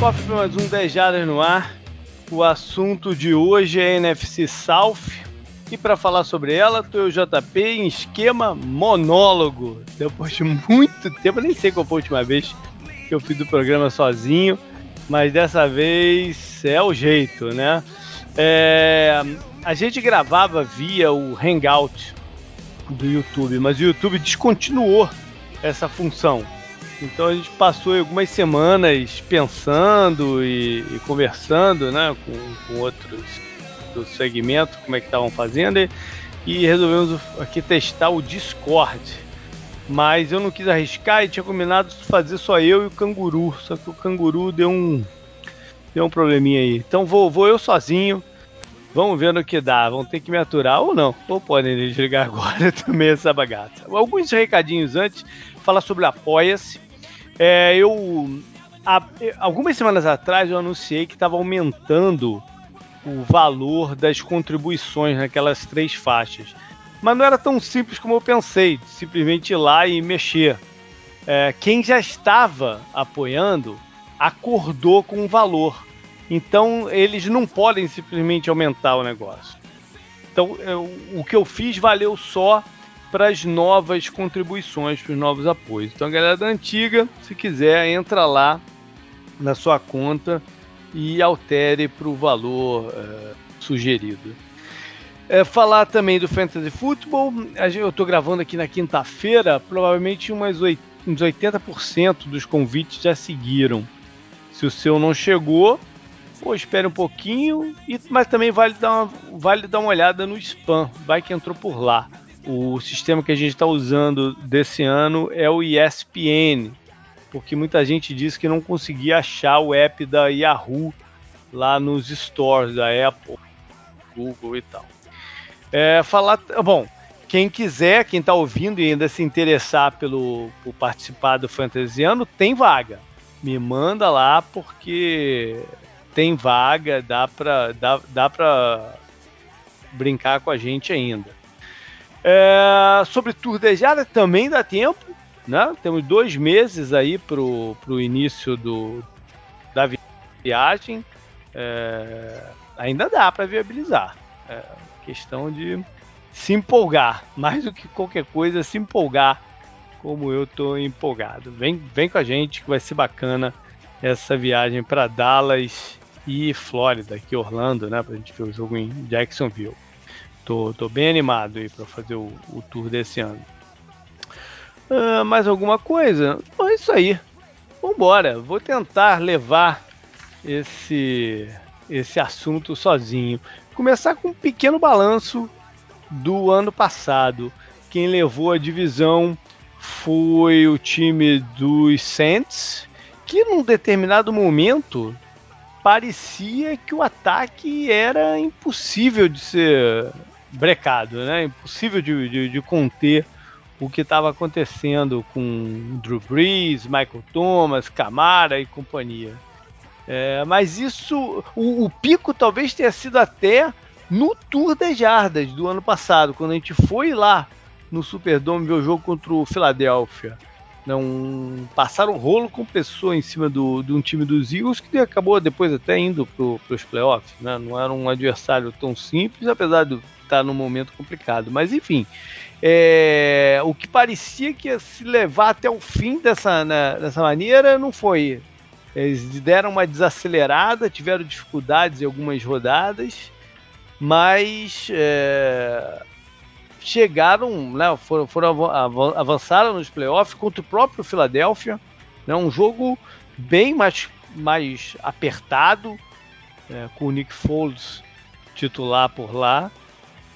Para mais um 10 Jardas no ar. O assunto de hoje é NFC South. E para falar sobre ela, tô eu JP em esquema monólogo. Depois de muito tempo, nem sei qual foi a última vez que eu fiz o programa sozinho, mas dessa vez é o jeito, né? É, a gente gravava via o Hangout do YouTube, mas o YouTube descontinuou essa função. Então a gente passou algumas semanas pensando e, e conversando né, com, com, outros do segmento, como é que estavam fazendo, e, e resolvemos aqui testar o Discord. Mas eu não quis arriscar e tinha combinado fazer só eu e o canguru. Só que o canguru deu um. Deu um probleminha aí. Então vou, vou eu sozinho. Vamos ver no que dá. Vão ter que me aturar ou não. Ou podem desligar agora também essa bagaça. Alguns recadinhos antes. Falar sobre Apoia-se. É, eu. Há, algumas semanas atrás eu anunciei que estava aumentando o valor das contribuições naquelas três faixas. Mas não era tão simples como eu pensei, simplesmente ir lá e mexer. É, quem já estava apoiando acordou com o valor. Então eles não podem simplesmente aumentar o negócio. Então eu, o que eu fiz valeu só para as novas contribuições, para os novos apoios. Então, a galera da antiga, se quiser, entra lá na sua conta e altere para o valor é, sugerido. É, falar também do Fantasy Football, eu estou gravando aqui na quinta-feira, provavelmente umas 8, uns 80% dos convites já seguiram. Se o seu não chegou, pô, espere um pouquinho, e, mas também vale dar, uma, vale dar uma olhada no spam, vai que entrou por lá. O sistema que a gente está usando desse ano é o ESPN, porque muita gente disse que não conseguia achar o app da Yahoo lá nos stores da Apple, Google e tal. É, falar, bom, quem quiser, quem está ouvindo e ainda se interessar pelo por participar do Fantasiano, tem vaga. Me manda lá porque tem vaga, dá para dá, dá para brincar com a gente ainda. É, sobre Jara também dá tempo, né? Temos dois meses aí pro, pro início do, da viagem. É, ainda dá para viabilizar. É questão de se empolgar, mais do que qualquer coisa, se empolgar como eu tô empolgado. Vem, vem com a gente que vai ser bacana essa viagem para Dallas e Flórida, aqui Orlando, né, pra gente ver o jogo em Jacksonville. Tô, tô bem animado aí para fazer o, o, tour desse ano. Uh, mais alguma coisa? Bom, é isso aí. Vambora. Vou tentar levar esse, esse assunto sozinho. Começar com um pequeno balanço do ano passado. Quem levou a divisão foi o time dos Saints, que num determinado momento parecia que o ataque era impossível de ser brecado, né? Impossível de, de, de conter o que estava acontecendo com Drew Brees, Michael Thomas, Camara e companhia. É, mas isso, o, o, pico talvez tenha sido até no Tour das Jardas do ano passado, quando a gente foi lá no Superdome ver o jogo contra o Philadelphia não passaram rolo com pessoa em cima do, de um time dos Eagles que acabou depois até indo para os playoffs. Né? Não era um adversário tão simples, apesar de estar num momento complicado. Mas enfim, é, o que parecia que ia se levar até o fim dessa, né, dessa maneira não foi. Eles deram uma desacelerada, tiveram dificuldades em algumas rodadas, mas é, chegaram, né, foram, foram avançaram nos playoffs contra o próprio Philadelphia, né, um jogo bem mais, mais apertado, é, com o Nick Foles titular por lá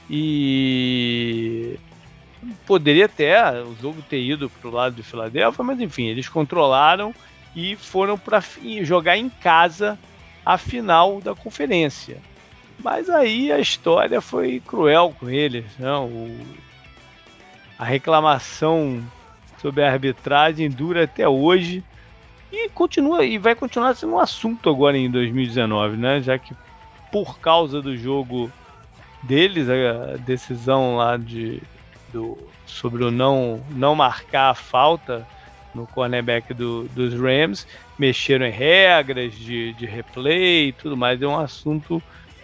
e poderia até o jogo ter ido para o lado de Philadelphia, mas enfim, eles controlaram e foram para jogar em casa a final da conferência. Mas aí a história foi cruel com eles. O, a reclamação sobre a arbitragem dura até hoje e continua e vai continuar sendo um assunto agora em 2019, né? Já que por causa do jogo deles, a decisão lá de do, sobre o não não marcar a falta no cornerback do, dos Rams, mexeram em regras de, de replay e tudo mais. É um assunto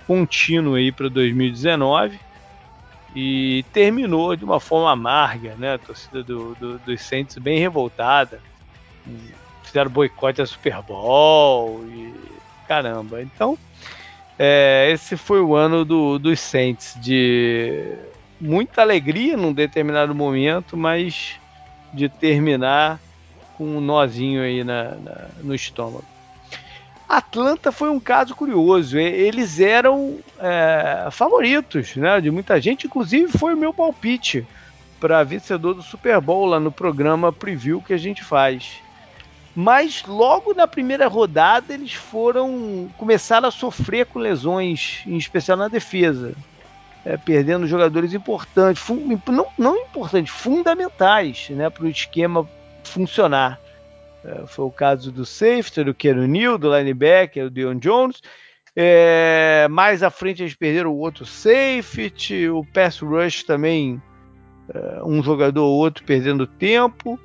contínuo aí para 2019 e terminou de uma forma amarga, né? A torcida do, do, dos Saints bem revoltada. Fizeram boicote a Super Bowl e caramba. Então, é, esse foi o ano do, dos Saints, de muita alegria num determinado momento, mas de terminar com um nozinho aí na, na, no estômago. Atlanta foi um caso curioso. Eles eram é, favoritos né, de muita gente, inclusive foi o meu palpite para vencedor do Super Bowl lá no programa preview que a gente faz. Mas logo na primeira rodada eles foram começaram a sofrer com lesões, em especial na defesa, é, perdendo jogadores importantes, não, não importantes, fundamentais, né, para o esquema funcionar. É, foi o caso do safety, do Keanu Neal, do linebacker, do Dion Jones. É, mais à frente eles perderam o outro safety, o pass rush também, é, um jogador ou outro perdendo tempo.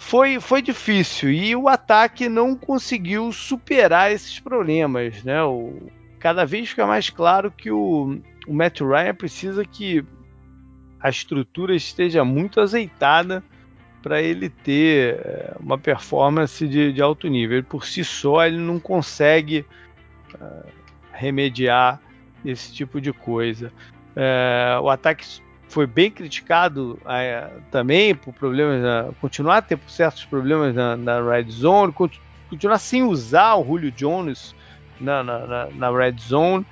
Foi, foi difícil e o ataque não conseguiu superar esses problemas. Né? O, cada vez fica mais claro que o, o Matt Ryan precisa que a estrutura esteja muito azeitada para ele ter eh, uma performance de, de, alto nível. Ele, por si só, ele não consegue uh, remediar esse tipo de coisa. Uh, o ataque foi bem criticado uh, também por problemas, na, continuar a ter certos problemas na, na red zone, continuar sem usar o Julio Jones na, na, na red zone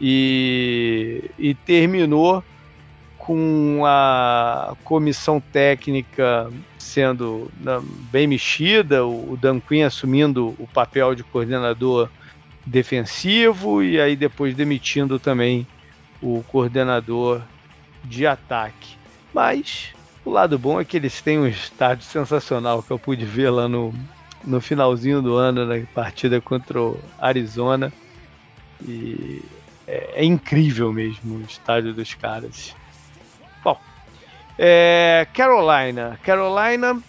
e, e terminou com a comissão técnica sendo bem mexida, o Dan Quinn assumindo o papel de coordenador defensivo e aí depois demitindo também o coordenador de ataque. Mas o lado bom é que eles têm um estádio sensacional que eu pude ver lá no, no finalzinho do ano na partida contra o Arizona. E é, é incrível mesmo o estádio dos caras. Bom, é, Carolina. Carolina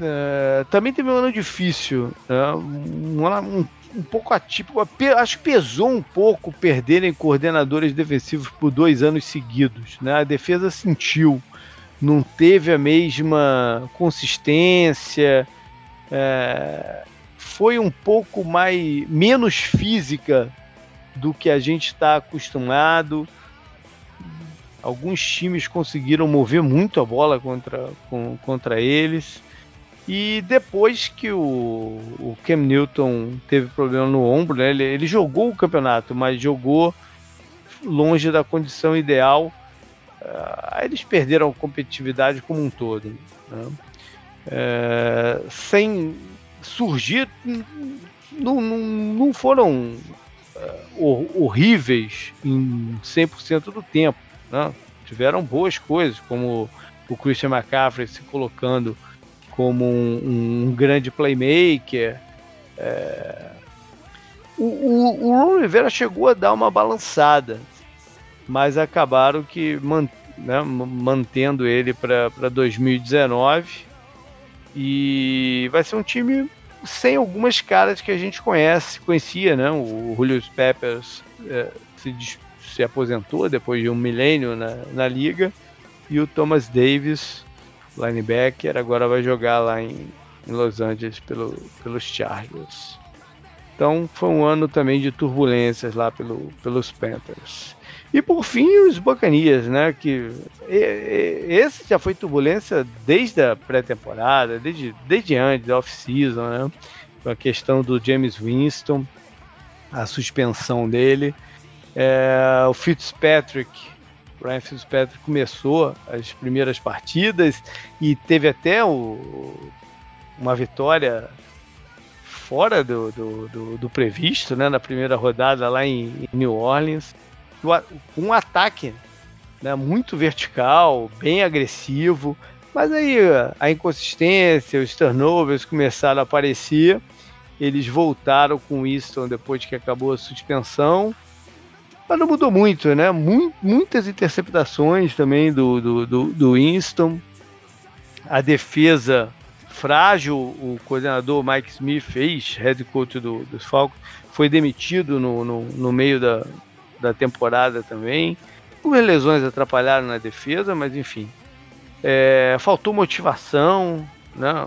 é, também teve um ano difícil, né? um, um, um, pouco atípico. Acho que pesou um pouco perderem coordenadores defensivos por dois anos seguidos. Né? A defesa sentiu, não teve a mesma consistência, é, foi um pouco mais menos física do que a gente está acostumado. Alguns times conseguiram mover muito a bola contra, com, contra eles. E depois que o, o Cam Newton teve problema no ombro, né, ele, ele jogou o campeonato, mas jogou longe da condição ideal. Uh, eles perderam a competitividade como um todo. Né? Uh, sem surgir, não, não, não foram uh, horríveis em 100% do tempo. Né? Tiveram boas coisas, como o Christian McCaffrey se colocando como um, um grande playmaker. É... O, o, o chegou a dar uma balançada, mas acabaram que man, né, mantendo ele para 2019 e vai ser um time sem algumas caras que a gente conhece, conhecia, né? O Julio Peppers é, se se aposentou depois de um milênio na, na liga. E o Thomas Davis, linebacker, agora vai jogar lá em, em Los Angeles pelo, pelos Chargers. Então foi um ano também de turbulências lá pelo, pelos Panthers. E por fim os Bacanias, né? Que e, e, esse já foi turbulência desde a pré-temporada, desde, desde antes off-season, né? Com a questão do James Winston, a suspensão dele. É, o Fitzpatrick, Ryan Fitzpatrick começou as primeiras partidas e teve até o, uma vitória fora do, do, do, do, previsto, né, na primeira rodada lá em, em New Orleans, um ataque né, muito vertical, bem agressivo, mas aí a inconsistência, os turnovers começaram a aparecer, eles voltaram com o Easton depois que acabou a suspensão mas não mudou muito, né? Muitas interceptações também do, do, do, do Winston. a defesa frágil, o coordenador Mike Smith, fez head coach do, dos Falcons, foi demitido no, no, no meio da, da temporada também. Algumas lesões atrapalharam na defesa, mas enfim. É, faltou motivação, né,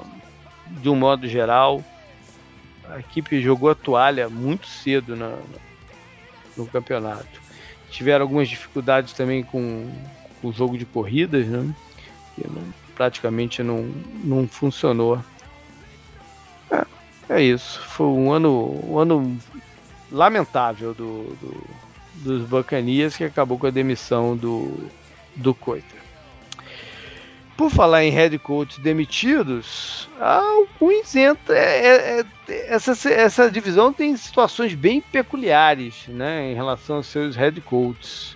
de um modo geral. A equipe jogou a toalha muito cedo na, no campeonato. Tiveram algumas dificuldades também com, com o jogo de corridas, né? Que não, praticamente não, não funcionou. É, é, isso. Foi um ano, um ano lamentável do, do, dos Bacanias que acabou com a demissão do, do Coita. Por falar em head coaches demitidos, ah, o Queens entra. É, é, é, essa, essa divisão tem situações bem peculiares né, em relação aos seus head coaches.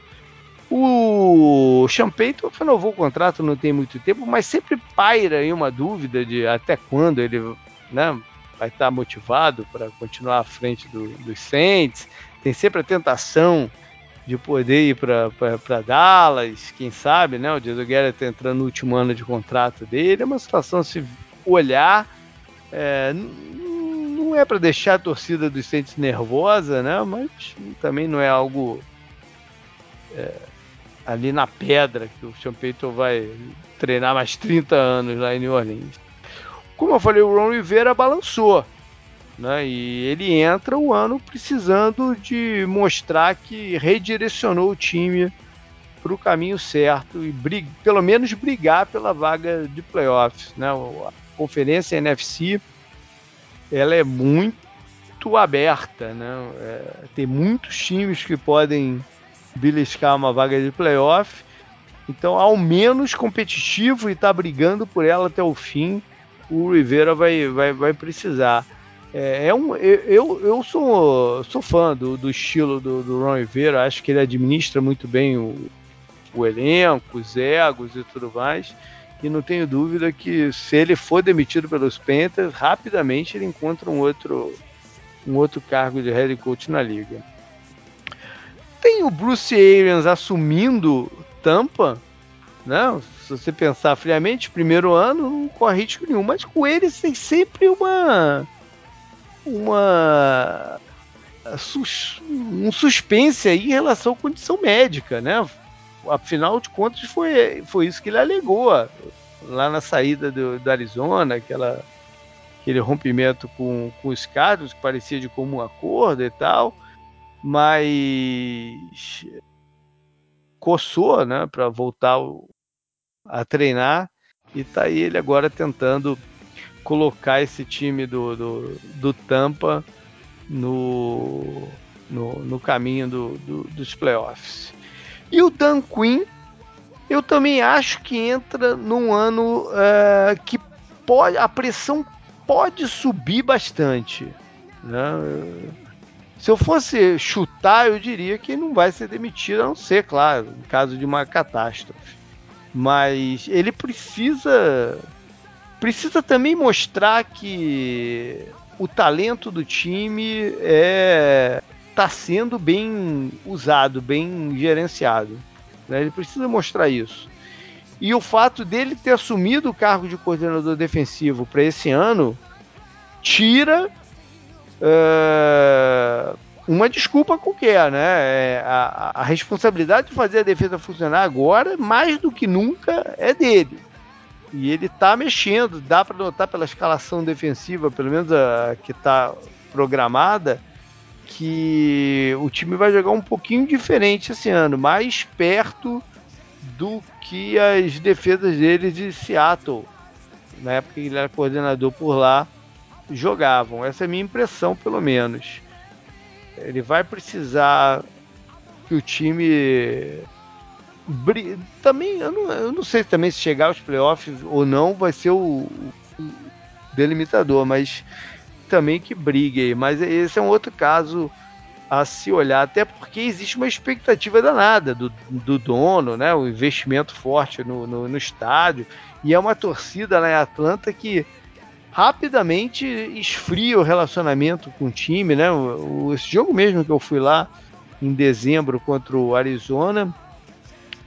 O Champeito renovou o contrato não tem muito tempo, mas sempre paira aí uma dúvida de até quando ele né, vai estar motivado para continuar à frente do, dos Saints. Tem sempre a tentação de poder ir para Dallas, quem sabe, né? O Jason Garrett tá entrando no último ano de contrato dele. É uma situação se olhar. É, não é para deixar a torcida dos Saints nervosa, né? Mas também não é algo é, ali na pedra que o Payton vai treinar mais 30 anos lá em New Orleans. Como eu falei, o Ron Rivera balançou. Né? E ele entra o ano precisando de mostrar que redirecionou o time para o caminho certo e briga, pelo menos brigar pela vaga de playoffs. Né? A conferência NFC ela é muito aberta, né? É, tem muitos times que podem beliscar uma vaga de playoff, então ao menos competitivo e está brigando por ela até o fim, o Rivera vai, vai, vai precisar. É, é um, eu, eu sou, sou fã do, do estilo do, do Ron Rivera, acho que ele administra muito bem o, o elenco, os egos e tudo mais. E não tenho dúvida que se ele for demitido pelos Panthers, rapidamente ele encontra um outro, um outro cargo de head coach na liga. Tem o Bruce Arians assumindo Tampa, né? Se você pensar friamente, primeiro ano não corre risco nenhum, mas com ele tem sempre uma uma um suspense aí em relação à condição médica, né? Afinal de contas foi, foi isso que ele alegou lá na saída do, do Arizona, aquela, aquele rompimento com, com os Cardinals que parecia de comum acordo e tal, mas coçou, né, para voltar a treinar e tá aí ele agora tentando colocar esse time do, do, do Tampa no, no, no caminho do, do, dos playoffs. E o Dan Quinn, eu também acho que entra num ano uh, que pode, a pressão pode subir bastante. Né? Se eu fosse chutar, eu diria que não vai ser demitido, a não ser, claro, em caso de uma catástrofe. Mas ele precisa precisa também mostrar que o talento do time é está sendo bem usado, bem gerenciado. Né? Ele precisa mostrar isso. E o fato dele ter assumido o cargo de coordenador defensivo para esse ano tira uh, uma desculpa qualquer, né? É, a, a, responsabilidade de fazer a defesa funcionar agora, mais do que nunca, é dele. E ele tá mexendo, dá para notar pela escalação defensiva, pelo menos a que tá programada, que o time vai jogar um pouquinho diferente esse ano, mais perto do que as defesas dele de Seattle, na época que ele era coordenador por lá, jogavam. Essa é a minha impressão, pelo menos. Ele vai precisar que o time também, eu não, eu não sei também se chegar aos playoffs ou não vai ser o, o delimitador, mas também que brigue. Mas esse é um outro caso a se olhar, até porque existe uma expectativa danada do, do dono, né? O investimento forte no, no, no estádio. E é uma torcida lá em Atlanta que rapidamente esfria o relacionamento com o time, né? O, esse jogo mesmo que eu fui lá em dezembro contra o Arizona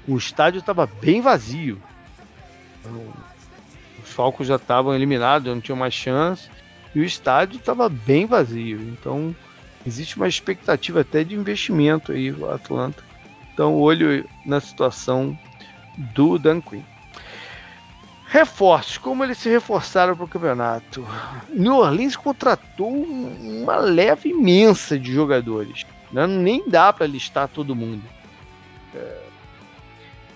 o estádio estava bem vazio. os Falcons já estavam eliminados, não tinham mais chance, e o estádio estava bem vazio. Então existe uma expectativa até de investimento aí no Atlanta. Então olho na situação do Dan Quinn. Reforços, como eles se reforçaram para o campeonato? New Orleans contratou uma leve imensa de jogadores. Né? Nem dá para listar todo mundo. É,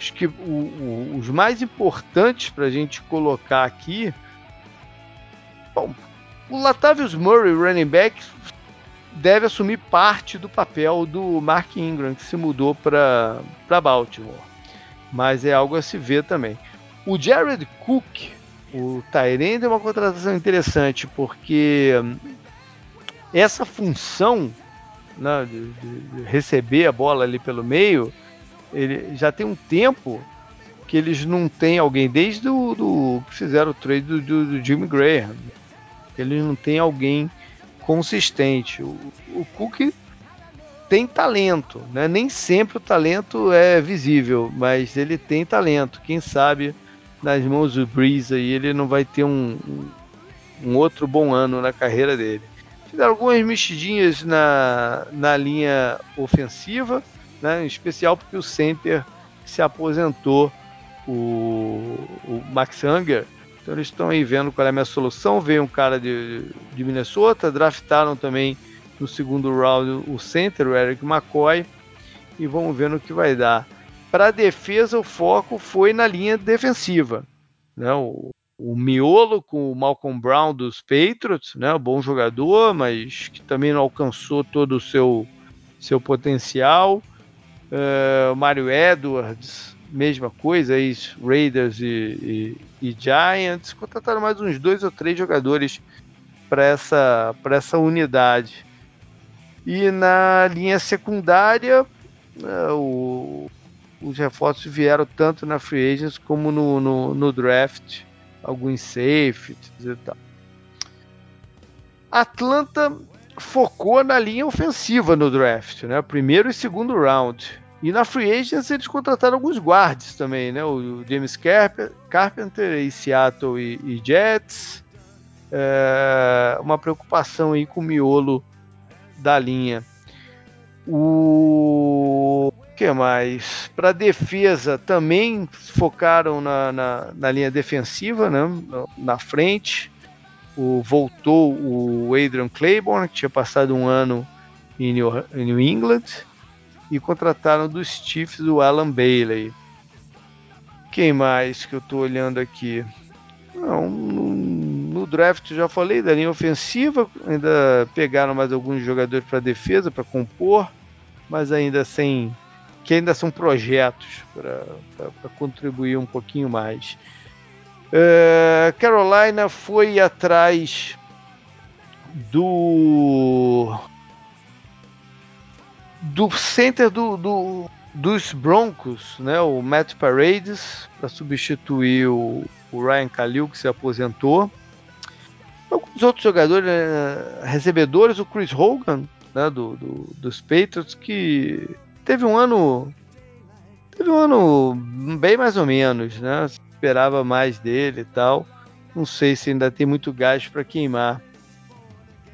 acho que o, o, os mais importantes para a gente colocar aqui. Bom, o Latavius Murray, running back, deve assumir parte do papel do Mark Ingram, que se mudou para Baltimore. Mas é algo a se ver também. O Jared Cook, o Tyrande, é uma contratação interessante, porque hum, essa função né, de, de, receber a bola ali pelo meio, ele já tem um tempo que eles não têm alguém, desde do, que fizeram o trade do, do, do Jimmy Graham, eles não têm alguém consistente. O, o Cook tem talento, né? nem sempre o talento é visível, mas ele tem talento. Quem sabe nas mãos do Breeze aí, ele não vai ter um, um outro bom ano na carreira dele. Fizeram algumas mexidinhas na, na linha ofensiva, né, em especial porque o center se aposentou, o, o Max Unger. Então eles estão aí vendo qual é a minha solução. Veio um cara de, de Minnesota, draftaram também no segundo round o center, o Eric McCoy, e vamos ver no que vai dar. Para a defesa, o foco foi na linha defensiva. Né? O, o miolo com o Malcolm Brown dos Patriots, né? bom jogador, mas que também não alcançou todo o seu, seu potencial. Uh, Mario Edwards, mesma coisa, aí, Raiders e, e, e, Giants. Contrataram mais uns dois ou três jogadores para essa, essa unidade. E na linha secundária, uh, o os reforços vieram tanto na free agents como no, no, no draft, alguns safeties e tal. Atlanta focou na linha ofensiva no draft, né? Primeiro e segundo round. E na free agents eles contrataram alguns guards também, né? O James Carpenter em Seattle e, e Jets. É, uma preocupação aí com o miolo da linha. O que mais? Para defesa também focaram na, na, na, linha defensiva, né? na frente. O, voltou o Adrian Claiborne, que tinha passado um ano em New, em New England, e contrataram dos Chiefs o Alan Bailey. Quem mais que eu estou olhando aqui? Não, no, draft já falei da linha ofensiva, ainda pegaram mais alguns jogadores para defesa para compor, mas ainda sem que ainda são projetos para contribuir um pouquinho mais. Uh, Carolina foi atrás do do center do, do, dos Broncos, né, o Matt Paredes, para substituir o, o, Ryan Khalil, que se aposentou. Alguns outros jogadores, né, recebedores, o Chris Hogan, né, do, do, dos Patriots, que teve um ano. Teve um ano bem mais ou menos, né? Esperava mais dele e tal. Não sei se ainda tem muito gás para queimar.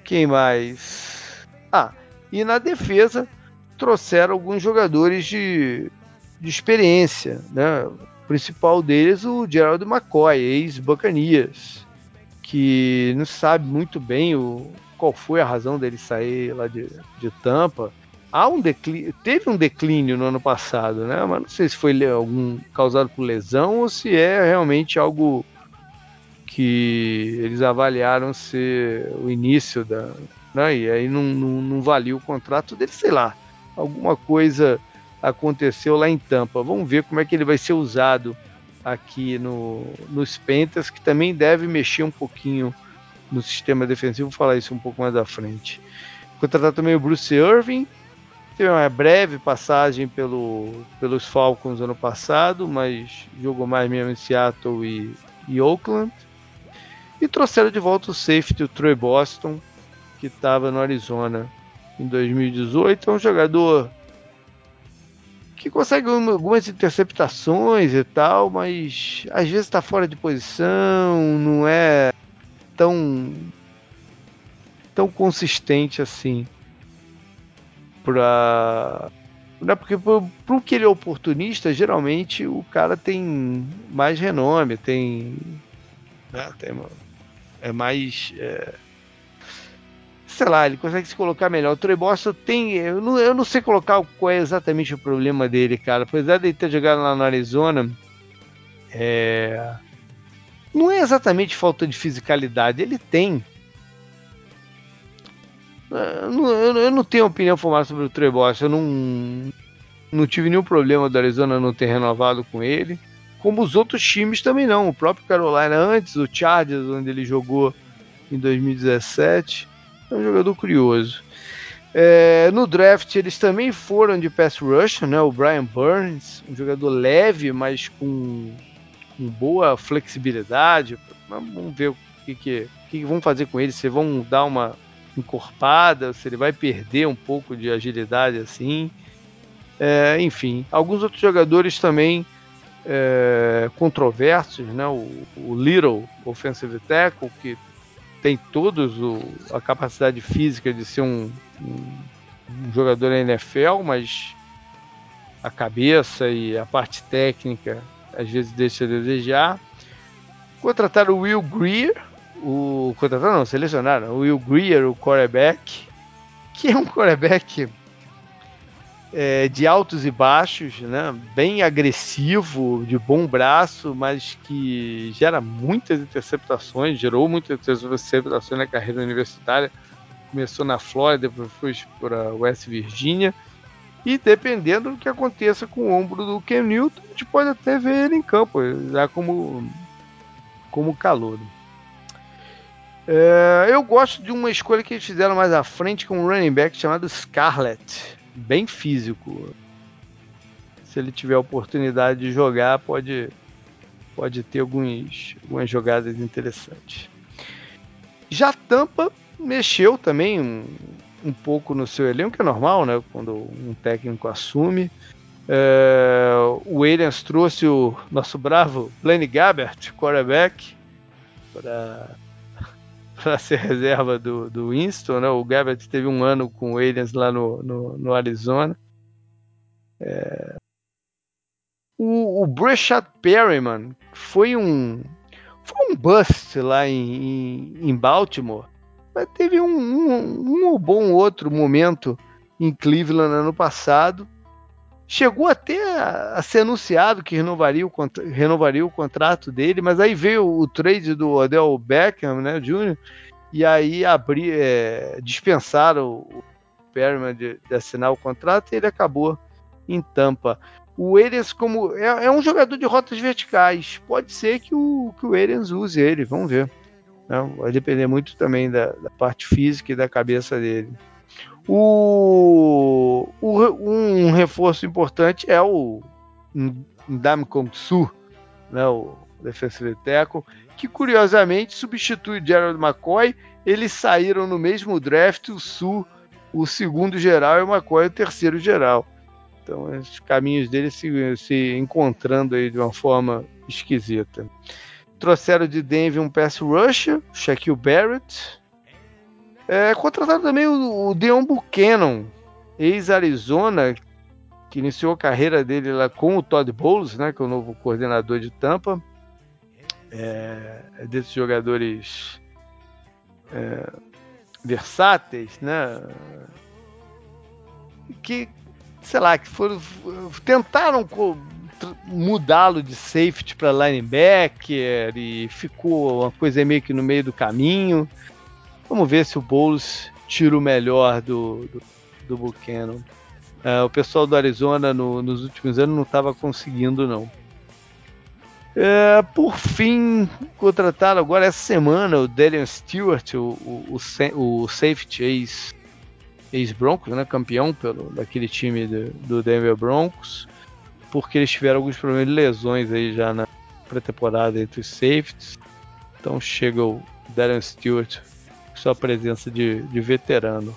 Quem mais? Ah, e na defesa trouxeram alguns jogadores de, de experiência, né? O principal deles, o Gerald McCoy, ex-Bacanias, que não sabe muito bem o, qual foi a razão dele sair lá de, de Tampa há um declínio, teve um declínio no ano passado, né? Mas não sei se foi algum causado por lesão ou se é realmente algo que eles avaliaram ser o início da, né? E aí não, não, não valia o contrato dele, sei lá. Alguma coisa aconteceu lá em Tampa. Vamos ver como é que ele vai ser usado aqui no, nos Pentas, que também deve mexer um pouquinho no sistema defensivo. Vou falar isso um pouco mais à frente. Contratar também o Bruce Irving, Teve uma breve passagem pelo, pelos Falcons ano passado, mas jogou mais mesmo em Seattle e, e Oakland. E trouxeram de volta o safety, o Troy Boston, que estava no Arizona em 2018. É um jogador que consegue algumas interceptações e tal, mas às vezes está fora de posição, não é tão tão consistente assim para é porque para que ele é oportunista, geralmente o cara tem mais renome, tem, né, tem é mais é, sei lá, ele consegue se colocar melhor. O Troy tem. Eu não, eu não sei colocar qual é exatamente o problema dele, cara. Apesar de ele ter jogado lá no Arizona, é, não é exatamente falta de fisicalidade. Ele tem. Eu não, eu não tenho opinião formada sobre o Troy. Eu não, não tive nenhum problema do Arizona não ter renovado com ele. Como os outros times também não. O próprio Carolina antes, o Chargers, onde ele jogou em 2017 é um jogador curioso. É, no draft eles também foram de pass rush, né? O Brian Burns, um jogador leve, mas com, com boa flexibilidade. Vamos ver o que, que, que, vão fazer com ele, se vão dar uma encorpada, se ele vai perder um pouco de agilidade assim. É, enfim, alguns outros jogadores também é, controversos, né? O, o Little, offensive tackle, que tem todos a capacidade física de ser um, um, um jogador NFL, mas a cabeça e a parte técnica às vezes deixa a desejar. Contrataram o Will Greer, o contrataram não, selecionaram o Will Greer, o quarterback, que é um quarterback é, de altos e baixos, né? bem agressivo, de bom braço, mas que gera muitas interceptações, gerou muitas interceptações na carreira universitária. Começou na Flórida, depois foi para West Virginia. E dependendo do que aconteça com o ombro do Ken Newton, a gente pode até ver ele em campo, já como, como calor. É, eu gosto de uma escolha que eles fizeram mais à frente com um running back chamado Scarlett bem físico. Se ele tiver a oportunidade de jogar, pode, pode ter alguns, algumas jogadas interessantes. Já Tampa mexeu também um, um pouco no seu elenco, que é normal, né? Quando um técnico assume. É, o Williams trouxe o nosso bravo Blaine Gabbert, quarterback, para para ser reserva do, do Winston, né? O Gabbert teve um ano com o Williams lá no, no, no Arizona. É... O, o Breshad Perryman foi um foi um bust lá em, em, em Baltimore, mas teve um, um, um bom outro momento em Cleveland ano passado. Chegou até a, ser anunciado que renovaria o, renovaria o contrato dele, mas aí veio o trade do Odell Beckham, né, Jr., e aí abrir, é, dispensaram o Perryman de, de, assinar o contrato e ele acabou em Tampa. O Arians como é, é, um jogador de rotas verticais, pode ser que o que o Arians use ele, vamos ver. Né? Vai depender muito também da, da parte física e da cabeça dele. O, o, um reforço importante é o Ndamkong Su, né, o defensive tackle, que curiosamente substitui Gerald McCoy. Eles saíram no mesmo draft, o Su, o segundo geral, e o McCoy o terceiro geral. Então, os caminhos deles se, se encontrando aí de uma forma esquisita. Trouxeram de Denver um pass rusher, Shaquille Barrett, é, contrataram também o, o Deon Buchanan, ex-Arizona, que iniciou a carreira dele lá com o Todd Bowles, né, que é o novo coordenador de Tampa. É, é desses jogadores é, versáteis, né? Que, sei lá, que foram tentaram mudá-lo de safety para linebacker e ficou uma coisa meio que no meio do caminho. Vamos ver se o Bowles tira o melhor do, do, do Buchanan. Uh, o pessoal do Arizona no, nos últimos anos não estava conseguindo, não. Uh, por fim, contrataram agora essa semana o Daniel Stewart, o, o, o, o safety ex, ex Broncos, né, campeão pelo, daquele time do, do Denver Broncos, porque eles tiveram alguns problemas de lesões aí já na pré-temporada entre os safeties. Então chega o Daniel Stewart sua presença de, de veterano.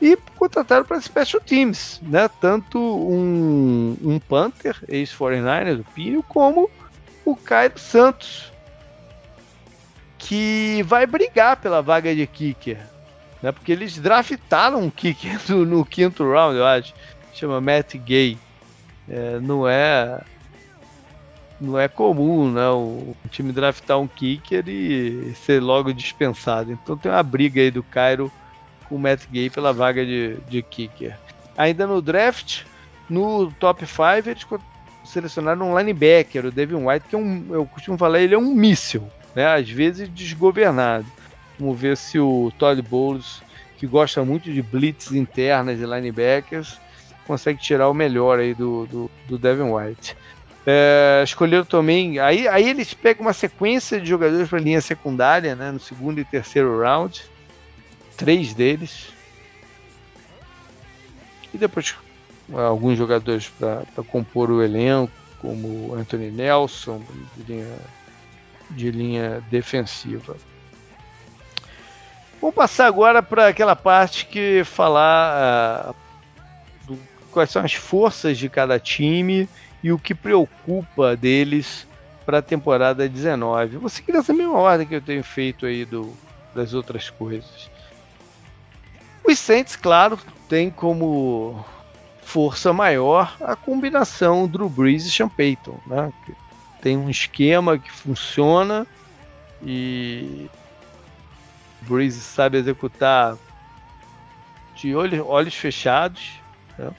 e contrataram para Special Teams, né? Tanto um, um Panther, ex-49ers, do Pinho, como o Cairo Santos, que vai brigar pela vaga de kicker, né? Porque eles draftaram um kicker no, no quinto round, eu acho, chama Matt Gay. É, não é não é comum, né? O, time draftar um kicker e ser logo dispensado. Então tem uma briga aí do Cairo com o Matt Gay pela vaga de, de kicker. Ainda no draft, no top 5, eles selecionaram um linebacker, o Devin White, que é um, eu costumo falar, ele é um míssil, né? às vezes desgovernado. Vamos ver se o Todd Bowles, que gosta muito de blitz internas e linebackers, consegue tirar o melhor aí do, do, do Devin White. É, escolheram também. Aí, aí eles pegam uma sequência de jogadores para linha secundária, né, no segundo e terceiro round três deles. E depois alguns jogadores para compor o elenco, como Anthony Nelson, de linha, de linha defensiva. Vamos passar agora para aquela parte que falar uh, do, quais são as forças de cada time e o que preocupa deles para a temporada 19. Vou seguir essa mesma ordem que eu tenho feito aí do, das outras coisas. Os Saints, claro, tem como força maior a combinação Drew Brees e Sean Payton, né? Tem um esquema que funciona e Brees sabe executar de olhos, olhos fechados. Né?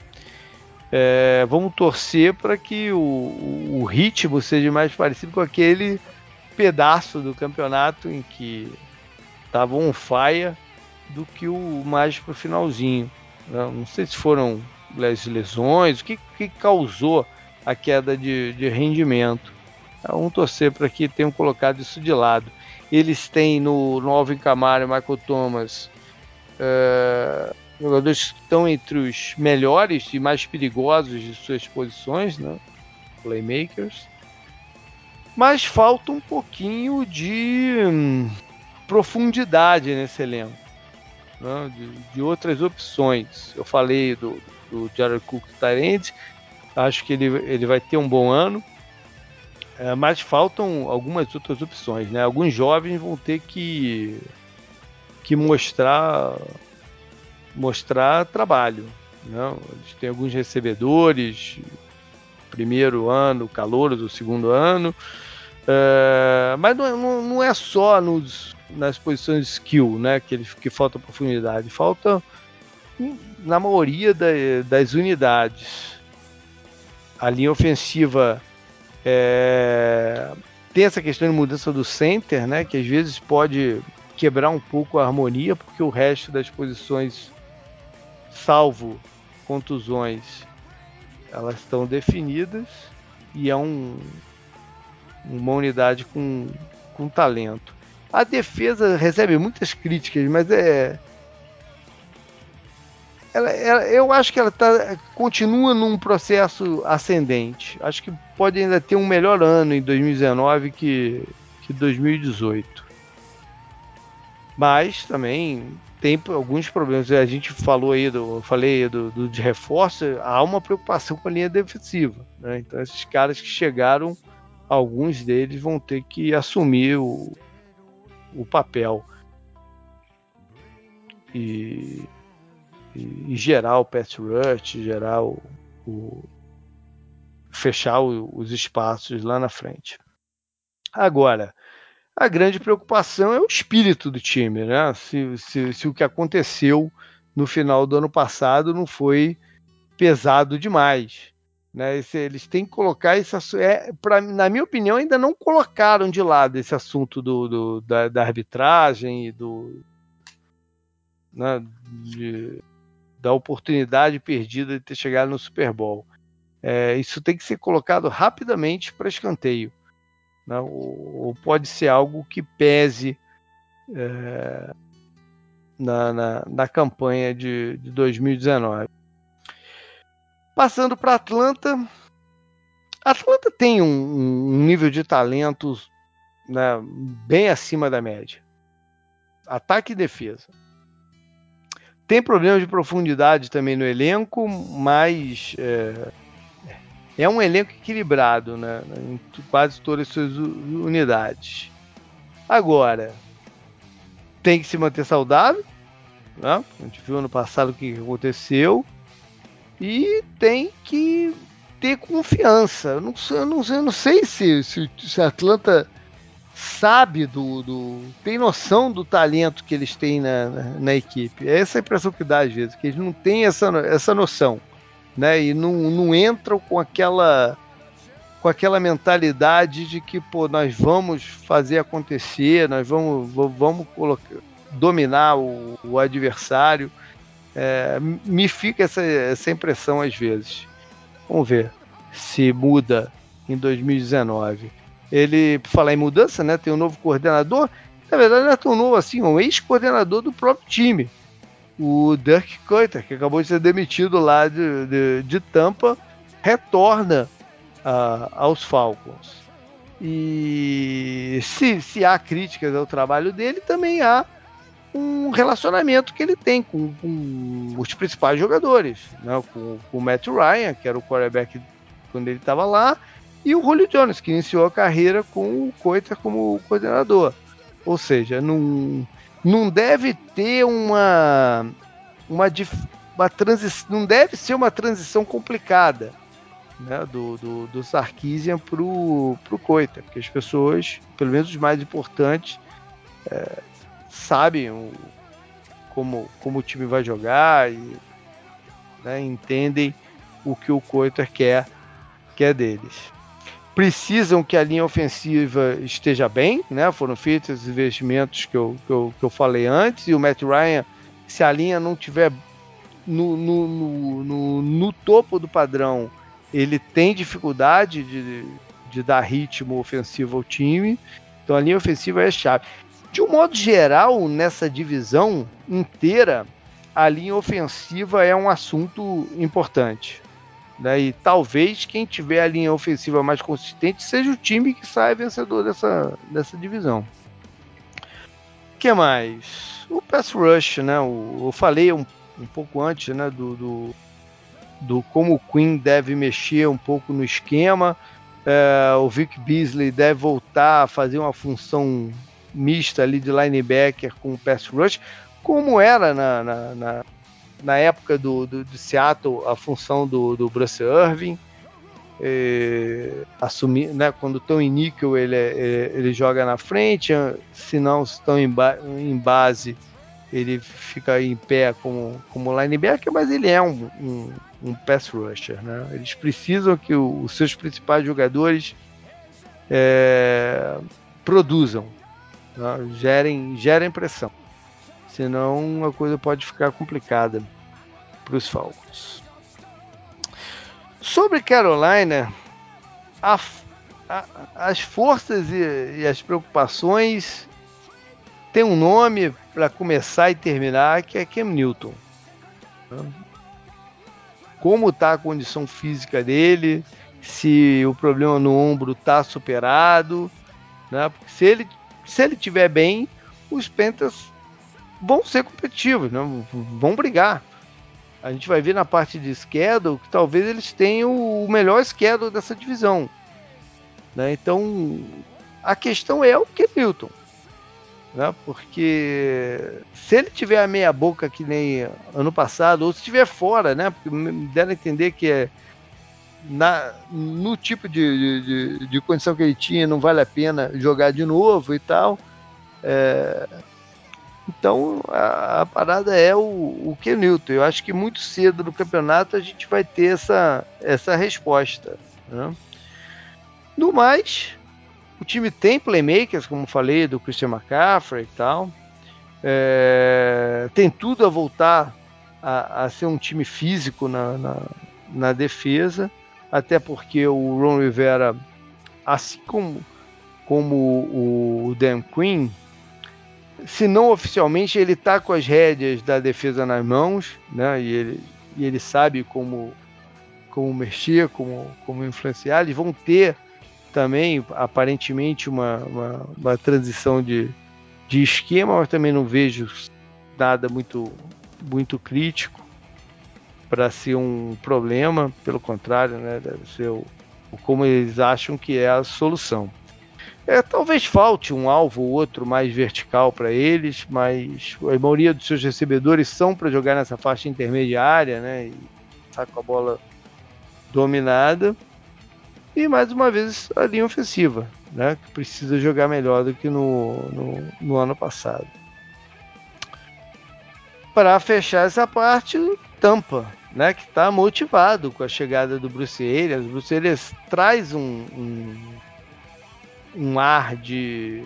É, vamos torcer para que o, o, ritmo seja mais parecido com aquele pedaço do campeonato em que estava on fire do que o mais pro finalzinho. Né? Não sei se foram lesões, o que, que causou a queda de, de rendimento. Então, vamos torcer para que tenham colocado isso de lado. Eles têm no, no Alvin Kamara e Michael Thomas uh, jogadores que estão entre os melhores e mais perigosos de suas posições, né? playmakers. Mas falta um pouquinho de hum, profundidade nesse elenco né, de, de, outras opções. Eu falei do, do Jared Cook Tyrande, acho que ele, ele vai ter um bom ano, é, mas faltam algumas outras opções. Né? Alguns jovens vão ter que, que mostrar, mostrar trabalho. Né? Eles têm alguns recebedores, primeiro ano, calor do segundo ano. É, mas não, é, não, não, é só nos, nas posições de skill, né? Que, ele, que falta profundidade. Falta na maioria da, das unidades. A linha ofensiva é, tem essa questão de mudança do center, né? Que às vezes pode quebrar um pouco a harmonia, porque o resto das posições, salvo contusões, elas estão definidas e é um, uma unidade com, com talento. A defesa recebe muitas críticas, mas é. Ela, ela, eu acho que ela tá, continua num processo ascendente. Acho que pode ainda ter um melhor ano em 2019 que, que 2018. Mas também tem alguns problemas. A gente falou aí do, falei aí do, do de reforço, há uma preocupação com a linha defensiva. Né? Então esses caras que chegaram, alguns deles vão ter que assumir o, o papel e, e, e gerar o pass rush, gerar o, o fechar o, os espaços lá na frente. Agora, a grande preocupação é o espírito do time, né? Se, se, se o que aconteceu no final do ano passado não foi pesado demais. Né? Esse, eles têm que colocar esse é, pra, na minha opinião, ainda não colocaram de lado esse assunto do, do da, da, arbitragem e do né, de, da oportunidade perdida de ter chegado no Super Bowl. É, isso tem que ser colocado rapidamente para escanteio. Né? Ou, ou, pode ser algo que pese é, na, na, na, campanha de, de 2019. Passando para Atlanta. Atlanta tem um, um nível de talento né, bem acima da média. Ataque e defesa. tem problemas de profundidade também no elenco, mas é, é um elenco equilibrado né, em quase todas as suas unidades. Agora, tem que se manter saudável, né? a gente viu ano passado o que aconteceu, e tem que ter confiança. Eu não, eu não, eu não sei se, se, se Atlanta sabe do, do, tem noção do talento que eles têm na, na, na, equipe. É essa a impressão que dá às vezes, que eles não têm essa, essa noção, né? E não, não entram com aquela com aquela mentalidade de que pô, nós vamos fazer acontecer, nós vamos vamos colocar, dominar o, o adversário. É, me fica essa, essa impressão às vezes. Vamos ver se muda em 2019 ele, por falar em mudança, né, tem um novo coordenador. Na verdade, não é tão novo assim, um ex-coordenador do próprio time, o Dirk Coiter, que acabou de ser demitido lá de, de, de Tampa, retorna uh, aos Falcons. E se, se há críticas ao trabalho dele, também há um relacionamento que ele tem com, com os principais jogadores, né? com, com o Matt Ryan, que era o quarterback quando ele estava lá, e o Julio Jones, que iniciou a carreira com o Coita como coordenador. Ou seja, não, não deve ter uma, uma, uma transição, não deve ser uma transição complicada né, do, do, do Sarkisian para o Coita, porque as pessoas, pelo menos os mais importantes, é, sabem o, como, como o time vai jogar e né, entendem o que o Coita quer, quer deles precisam que a linha ofensiva esteja bem, né? Foram feitos os investimentos que eu, que eu, que eu falei antes, e o Matt Ryan, se a linha não tiver no, no, no, no, no topo do padrão, ele tem dificuldade de, de dar ritmo ofensivo ao time. Então a linha ofensiva é chave. De um modo geral, nessa divisão inteira, a linha ofensiva é um assunto importante. Né? E talvez quem tiver a linha ofensiva mais consistente seja o time que sai vencedor dessa, dessa divisão. O que mais? O pass rush, né? O, eu falei um, um pouco antes né? do, do, do, como o Queen deve mexer um pouco no esquema. É, o Vic Beasley deve voltar a fazer uma função mista ali de linebacker com o pass rush, como era na, na, na na época do, do, do Seattle a função do, do Bruce Irving. É, assumir, né, quando estão em níquel ele, é, é, ele joga na frente, se não estão em, ba em, base ele fica em pé como, como linebacker, mas ele é um, um, um pass rusher. Né? Eles precisam que o, os seus principais jogadores é, produzam, né? gerem, gerem pressão senão a coisa pode ficar complicada para os Falcons. Sobre Carolina, a, a, as forças e, e, as preocupações têm um nome para começar e terminar que é Cam Newton. Como está a condição física dele? Se o problema no ombro está superado? Né? Porque se ele se ele tiver bem, os Panthers vão ser competitivos, né? vão brigar. A gente vai ver na parte de schedule que talvez eles tenham o melhor schedule dessa divisão. Né? Então, a questão é o que Milton. Né? Porque se ele tiver a meia boca que nem ano passado, ou se estiver fora, né? Porque me deram a entender que é na, no tipo de, de, de, condição que ele tinha, não vale a pena jogar de novo e tal. É, então a, a parada é o, o Kenilton. Eu acho que muito cedo no campeonato a gente vai ter essa, essa resposta. Né? No mais, o time tem playmakers, como falei, do Christian McCaffrey e tal. É, tem tudo a voltar a, a, ser um time físico na, na, na, defesa, até porque o Ron Rivera, assim como, como o Dan Quinn, se não oficialmente, ele está com as rédeas da defesa nas mãos, né? E ele, e ele sabe como, como mexer, como, como influenciar. Eles vão ter também, aparentemente, uma, uma, uma transição de, de esquema, mas também não vejo nada muito, muito crítico para ser um problema, pelo contrário, né, deve ser o, como eles acham que é a solução. É, talvez falte um alvo ou outro mais vertical para eles, mas a maioria dos seus recebedores são para jogar nessa faixa intermediária, né? E tá com a bola dominada. E mais uma vez a linha ofensiva, né? Que precisa jogar melhor do que no, no, no ano passado. Para fechar essa parte, Tampa, né? Que está motivado com a chegada do Bruce Arias. O Bruce Arias traz um, um um ar de,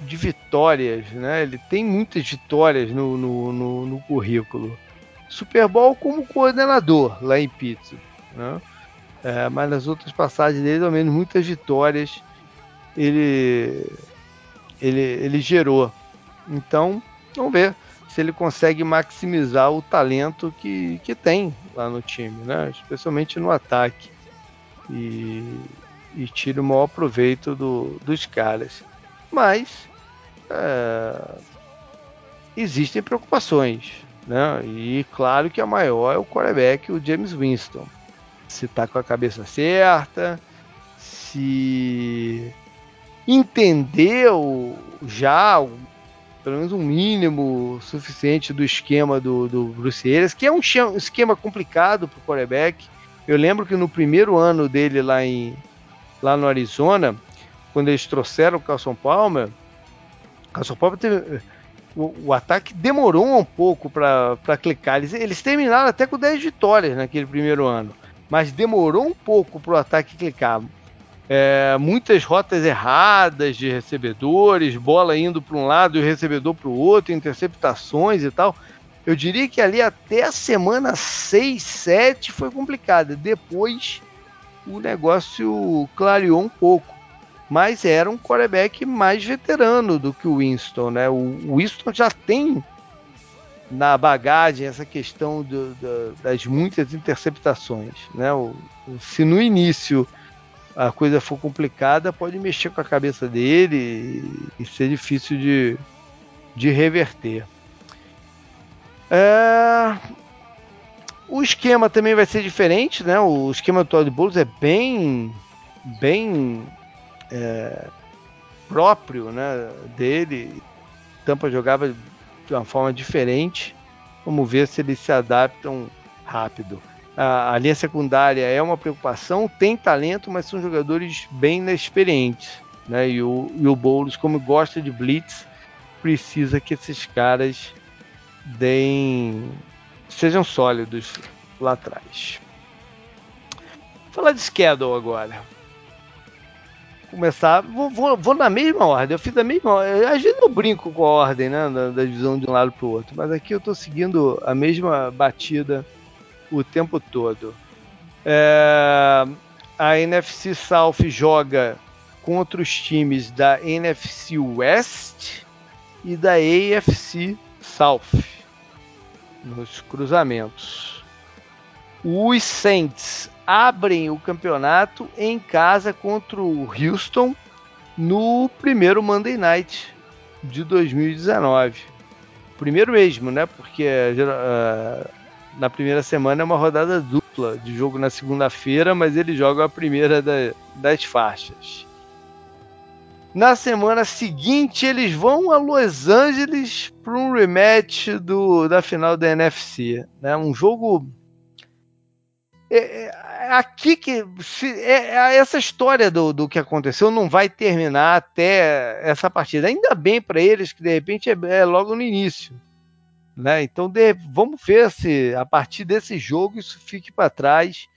de vitórias, né? Ele tem muitas vitórias no, no, no, no currículo. Super Bowl como coordenador lá em Pittsburgh, né? É, mas nas outras passagens dele, ao menos muitas vitórias ele, ele, ele gerou. Então, vamos ver se ele consegue maximizar o talento que, que tem lá no time, né? especialmente no ataque. E, e tire o maior proveito do, dos caras. Mas é, existem preocupações, né? E claro que a maior é o quarterback, o James Winston. Se está com a cabeça certa, se entendeu já pelo menos um mínimo suficiente do esquema do, do Bruce Arias, que é um esquema complicado para o quarterback. Eu lembro que no primeiro ano dele lá em, lá no Arizona, quando eles trouxeram o Carson Palmer, Palmer teve, o, o, ataque demorou um pouco para clicar. Eles, eles, terminaram até com 10 vitórias naquele primeiro ano, mas demorou um pouco para o ataque clicar. É, muitas rotas erradas de recebedores, bola indo para um lado e o recebedor para o outro, interceptações e tal. Eu diria que ali até a semana 6, 7 foi complicada. Depois o negócio clareou um pouco. Mas era um quarterback mais veterano do que o Winston, né? O Winston já tem na bagagem essa questão do, do, das muitas interceptações, né? O, se no início a coisa for complicada, pode mexer com a cabeça dele e, ser difícil de, de reverter. É, o esquema também vai ser diferente, né? O esquema do Todd Bowles é bem, bem é, próprio, né? Dele. Tampa jogava de uma forma diferente. Vamos ver se eles se adaptam rápido. A, a linha secundária é uma preocupação, tem talento, mas são jogadores bem inexperientes. Né? E, o, e o Boulos, como gosta de blitz, precisa que esses caras deem sejam sólidos lá atrás. Falar de schedule agora. Começar, vou, vou, vou, na mesma ordem. Eu fiz a mesma ordem. Às vezes eu brinco com a ordem, né? Da, da divisão de um lado para o outro. Mas aqui eu estou seguindo a mesma batida o tempo todo. É, a NFC South joga contra os times da NFC West e da AFC South nos cruzamentos. Os Saints abrem o campeonato em casa contra o Houston no primeiro Monday Night de 2019. Primeiro mesmo, né? Porque uh, na primeira semana é uma rodada dupla de jogo na segunda-feira, mas ele joga a primeira da, das faixas. Na semana seguinte, eles vão a Los Angeles para um rematch do, da final da NFC. Né? Um jogo. É, é, aqui que. Se, é, é, essa história do, do que aconteceu não vai terminar até essa partida. Ainda bem para eles que de repente é, é, logo no início. Né? Então de, vamos ver se a partir desse jogo isso fique para trás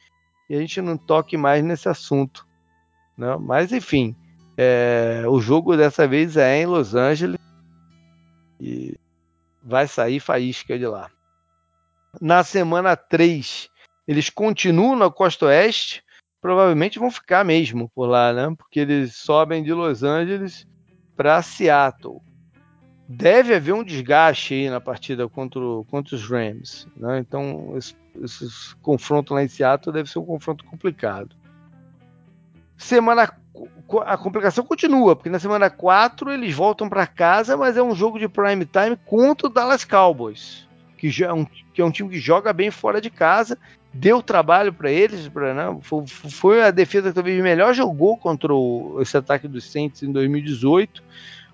e a gente não toque mais nesse assunto. Né? Mas enfim. É, o jogo dessa vez é em Los Angeles e vai sair faísca de lá. Na semana 3, eles continuam na costa oeste, provavelmente vão ficar mesmo por lá, né? Porque eles sobem de Los Angeles para Seattle. Deve haver um desgaste aí na partida contra, contra os Rams, né? Então, esse, esse confronto lá em Seattle deve ser um confronto complicado. Semana a complicação continua, porque na semana 4 eles voltam para casa, mas é um jogo de prime time contra o Dallas Cowboys. que, é um, que é um time que joga bem fora de casa, deu trabalho para eles, pra, né? foi, foi, a defesa que talvez melhor jogou contra o, esse ataque dos Saints em 2018,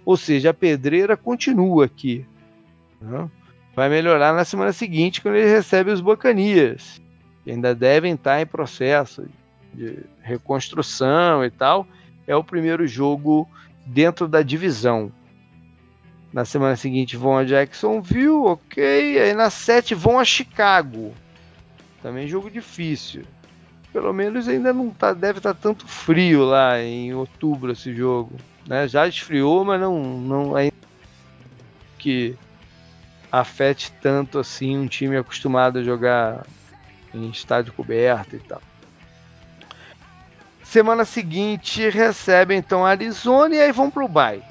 ou seja, a pedreira continua aqui. Né? Vai melhorar na semana seguinte quando ele recebe os Bocanias, que ainda devem estar em processo de reconstrução e tal. É o primeiro jogo dentro da divisão. Na semana seguinte vão a Jacksonville, ok. Aí na 7 vão a Chicago. Também jogo difícil. Pelo menos ainda não tá, deve estar tá tanto frio lá em outubro esse jogo. Né? Já esfriou, mas não, não ainda que afete tanto assim um time acostumado a jogar em estádio coberto e tal. Semana seguinte recebem então Arizona e aí vão para o bye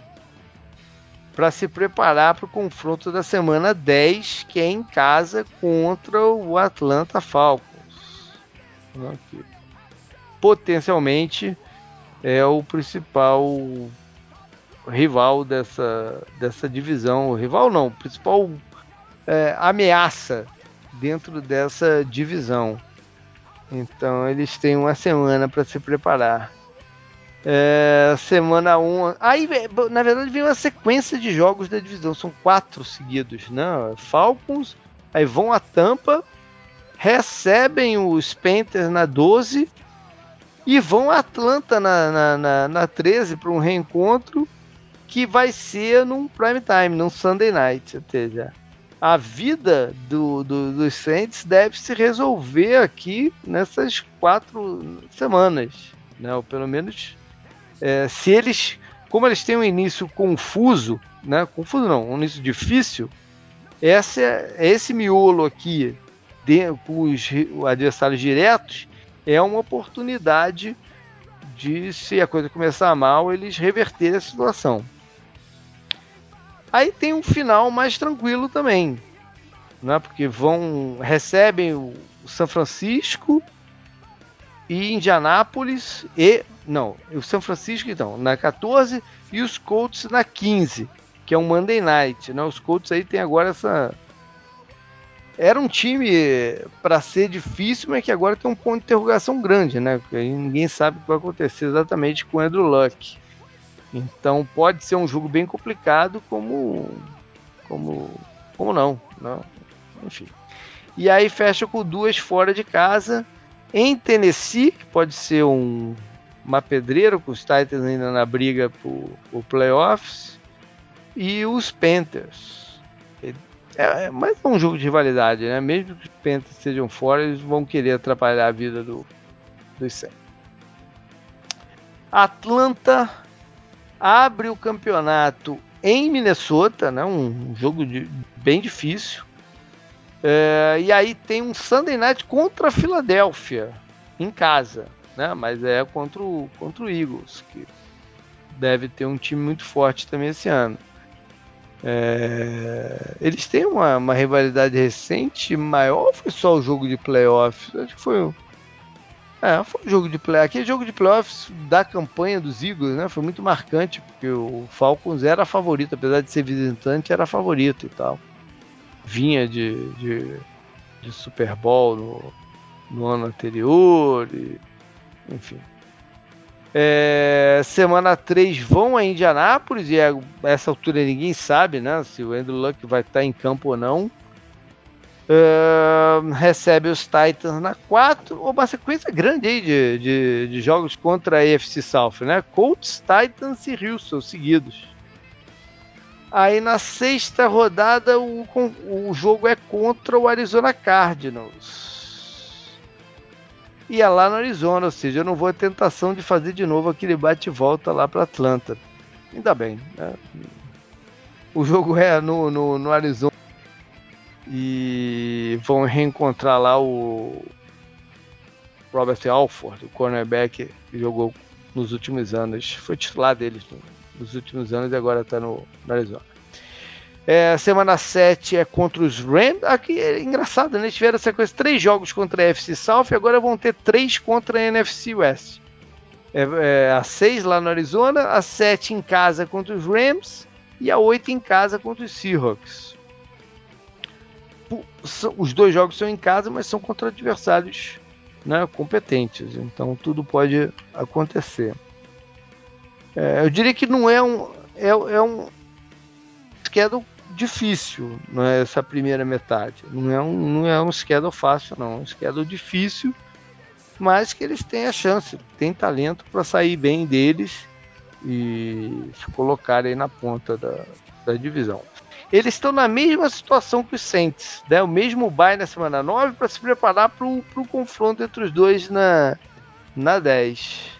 para se preparar para o confronto da semana 10, que é em casa contra o Atlanta Falcons. Aqui. Potencialmente é o principal rival dessa, dessa divisão. Rival não, principal é, ameaça dentro dessa divisão. Então eles têm uma semana para se preparar. É, semana 1. Um, aí, na verdade, vem uma sequência de jogos da divisão. São quatro seguidos, né? Falcons, aí vão a Tampa, recebem os Panthers na 12 e vão a Atlanta na, na, na, na 13 para um reencontro que vai ser num prime time, num Sunday night. Ou seja, a vida do, do, dos Saints deve se resolver aqui nessas quatro semanas. Né? Ou pelo menos é, se eles, como eles têm um início confuso, né? Confuso não, um início difícil. Essa, esse miolo aqui de, com os adversários diretos é uma oportunidade de, se a coisa começar mal, eles reverterem a situação. Aí tem um final mais tranquilo também, né? porque vão recebem o São Francisco e Indianápolis e não, o São Francisco então na 14 e os Colts na 15, que é um Monday Night, né? Os Colts aí tem agora essa era um time para ser difícil, mas que agora tem um ponto de interrogação grande, né? Porque ninguém sabe o que vai acontecer exatamente com o Andrew Luck. Então pode ser um jogo bem complicado, como como como não, não, enfim. E aí fecha com duas fora de casa em Tennessee, que pode ser um, uma pedreira, com os Titans ainda na briga por, playoffs, e os Panthers. É, é mais um jogo de rivalidade, né? Mesmo que os Panthers sejam fora, eles vão querer atrapalhar a vida do, dos Saints. Atlanta abre o campeonato em Minnesota, né? um jogo de, bem difícil. É, e aí tem um Sunday Night contra a Filadélfia, em casa, né? Mas é contra o, contra o Eagles, que deve ter um time muito forte também esse ano. É, eles têm uma, uma, rivalidade recente maior ou foi só o jogo de playoffs? Acho que foi. É, foi o jogo de playoffs. Aquele jogo de playoffs da campanha dos Eagles, né? Foi muito marcante, porque o Falcons era favorito, apesar de ser visitante, era favorito e tal vinha de, de, de Super Bowl no, no ano anterior, e, enfim. É, semana 3 vão a Indianápolis e a essa altura ninguém sabe né, se o Andrew Luck vai estar em campo ou não. Uh, recebe os Titans na 4, uma sequência grande aí de, de, de, jogos contra a AFC South, né? Colts, Titans e Houston seguidos. Aí na sexta rodada o, o jogo é contra o Arizona Cardinals. E é lá no Arizona, ou seja, eu não vou ter tentação de fazer de novo aquele bate-volta lá para Atlanta. Ainda bem, né? O jogo é no, no, no Arizona. E vão reencontrar lá o Robert Alford, o cornerback que jogou nos últimos anos. Foi titular deles nos últimos anos e agora está no, Arizona. É, semana 7 é contra os Rams. Aqui é engraçado, né? Eles tiveram sequência três jogos contra a NFC South e agora vão ter três contra a NFC West. É, é, a 6 lá no Arizona, a 7 em casa contra os Rams e a 8 em casa contra os Seahawks. Os dois jogos são em casa, mas são contra adversários né, competentes. Então tudo pode acontecer. É, eu diria que não é um é, é um schedule difícil, não é essa primeira metade. Não é um não é um schedule fácil, não. É um schedule difícil, mas que eles têm a chance, têm talento para sair bem deles e se colocarem na ponta da, da divisão. Eles estão na mesma situação que os Saints, né? o mesmo bye na semana 9 para se preparar para o confronto entre os dois na, na 10.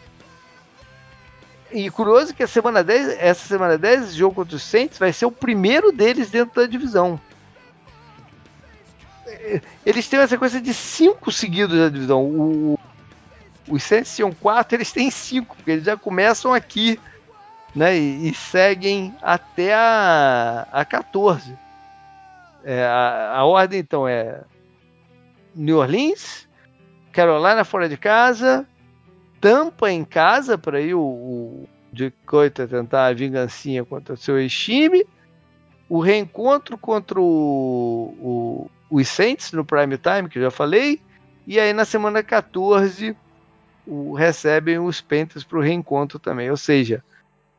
E curioso que a semana 10, essa semana 10, esse jogo contra os Saints, vai ser o primeiro deles dentro da divisão. Eles têm uma sequência de cinco seguidos da divisão. O, os Saints tinham quatro, eles têm cinco, porque eles já começam aqui né, e, e seguem até a, a 14. É, a, a ordem então é New Orleans, Carolina fora de casa, Tampa em casa para ir o, o de Coita tentar a vingancinha contra o seu ex-time, o reencontro contra o, o, os Saints no prime time, que eu já falei, e aí na semana 14 o, recebem os Panthers para o reencontro também. Ou seja,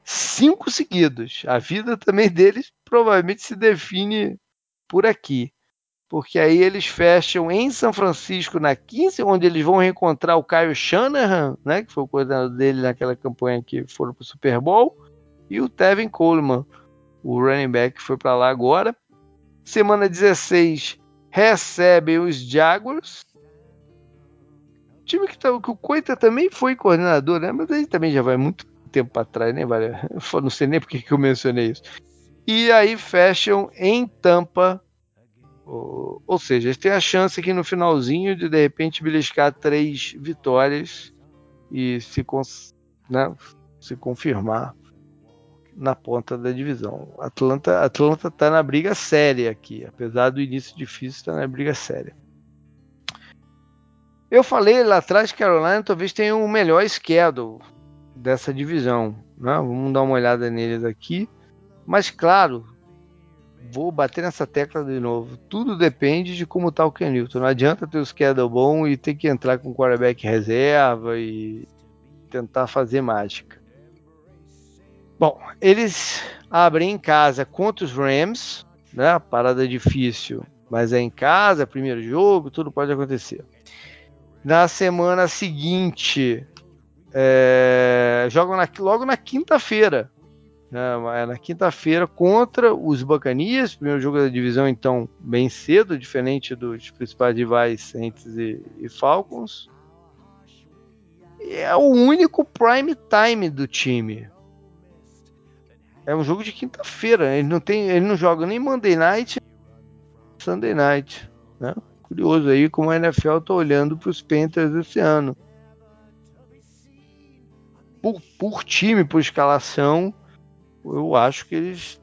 cinco seguidos. A vida também deles provavelmente se define por aqui. Porque aí eles fecham em São Francisco na 15, onde eles vão reencontrar o Kyle Shanahan, né, que foi o coordenador dele naquela campanha que foram para o Super Bowl, e o Tevin Coleman, o running back, que foi para lá agora. Semana 16 recebem os Jaguars. Time que, tá, que o Coita também foi coordenador, né? Mas ele também já vai muito tempo atrás, nem vale. Não sei nem porque que eu mencionei isso. E aí fecham em Tampa. Ou, ou seja, eles têm a chance aqui no finalzinho de de repente beliscar três vitórias e se, né, se confirmar na ponta da divisão. Atlanta Atlanta está na briga séria aqui, apesar do início difícil, está na briga séria. Eu falei lá atrás que Carolina talvez tenha um melhor schedule dessa divisão. Né? Vamos dar uma olhada neles aqui. Mas claro, vou bater nessa tecla de novo. Tudo depende de como está o Ken Newton. Não adianta ter o schedule bom e ter que entrar com quarterback reserva e tentar fazer mágica. Bom, eles abrem em casa contra os Rams, né? Parada difícil, mas é em casa, primeiro jogo, tudo pode acontecer. Na semana seguinte, é, jogam na, logo na quinta-feira. Né, na quinta-feira contra os Bacanias, primeiro jogo da divisão, então, bem cedo, diferente dos principais rivais Saints e, e Falcons. É o único prime time do time. É um jogo de quinta-feira. Ele não tem, ele não joga nem Monday Night, Sunday Night. Né? Curioso aí como a NFL está olhando para os Panthers esse ano por, por time, por escalação, eu acho que eles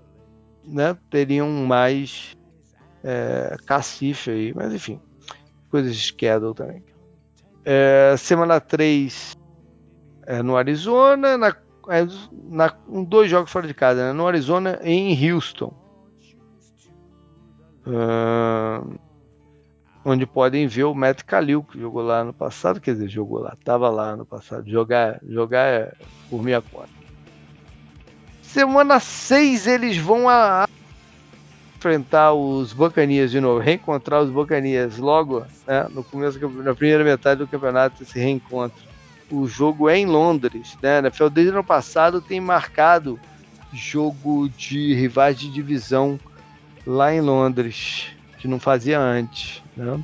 né, teriam mais é, cacife aí, mas enfim, coisas de schedule também. É, semana 3 é, no Arizona, na, é, na, dois jogos fora de casa, né, no Arizona e em Houston. Uh, onde podem ver o Matt Kalil, que jogou lá no passado, quer dizer, jogou lá, estava lá no passado. Jogar, jogar é por minha conta. Semana 6 eles vão a, enfrentar os Bocanias de novo, reencontrar os Bocanias logo né, no começo, na primeira metade do campeonato, esse reencontro. O jogo é em Londres, né? Na desde o ano passado tem marcado jogo de rivais de divisão lá em Londres que não fazia antes. Né?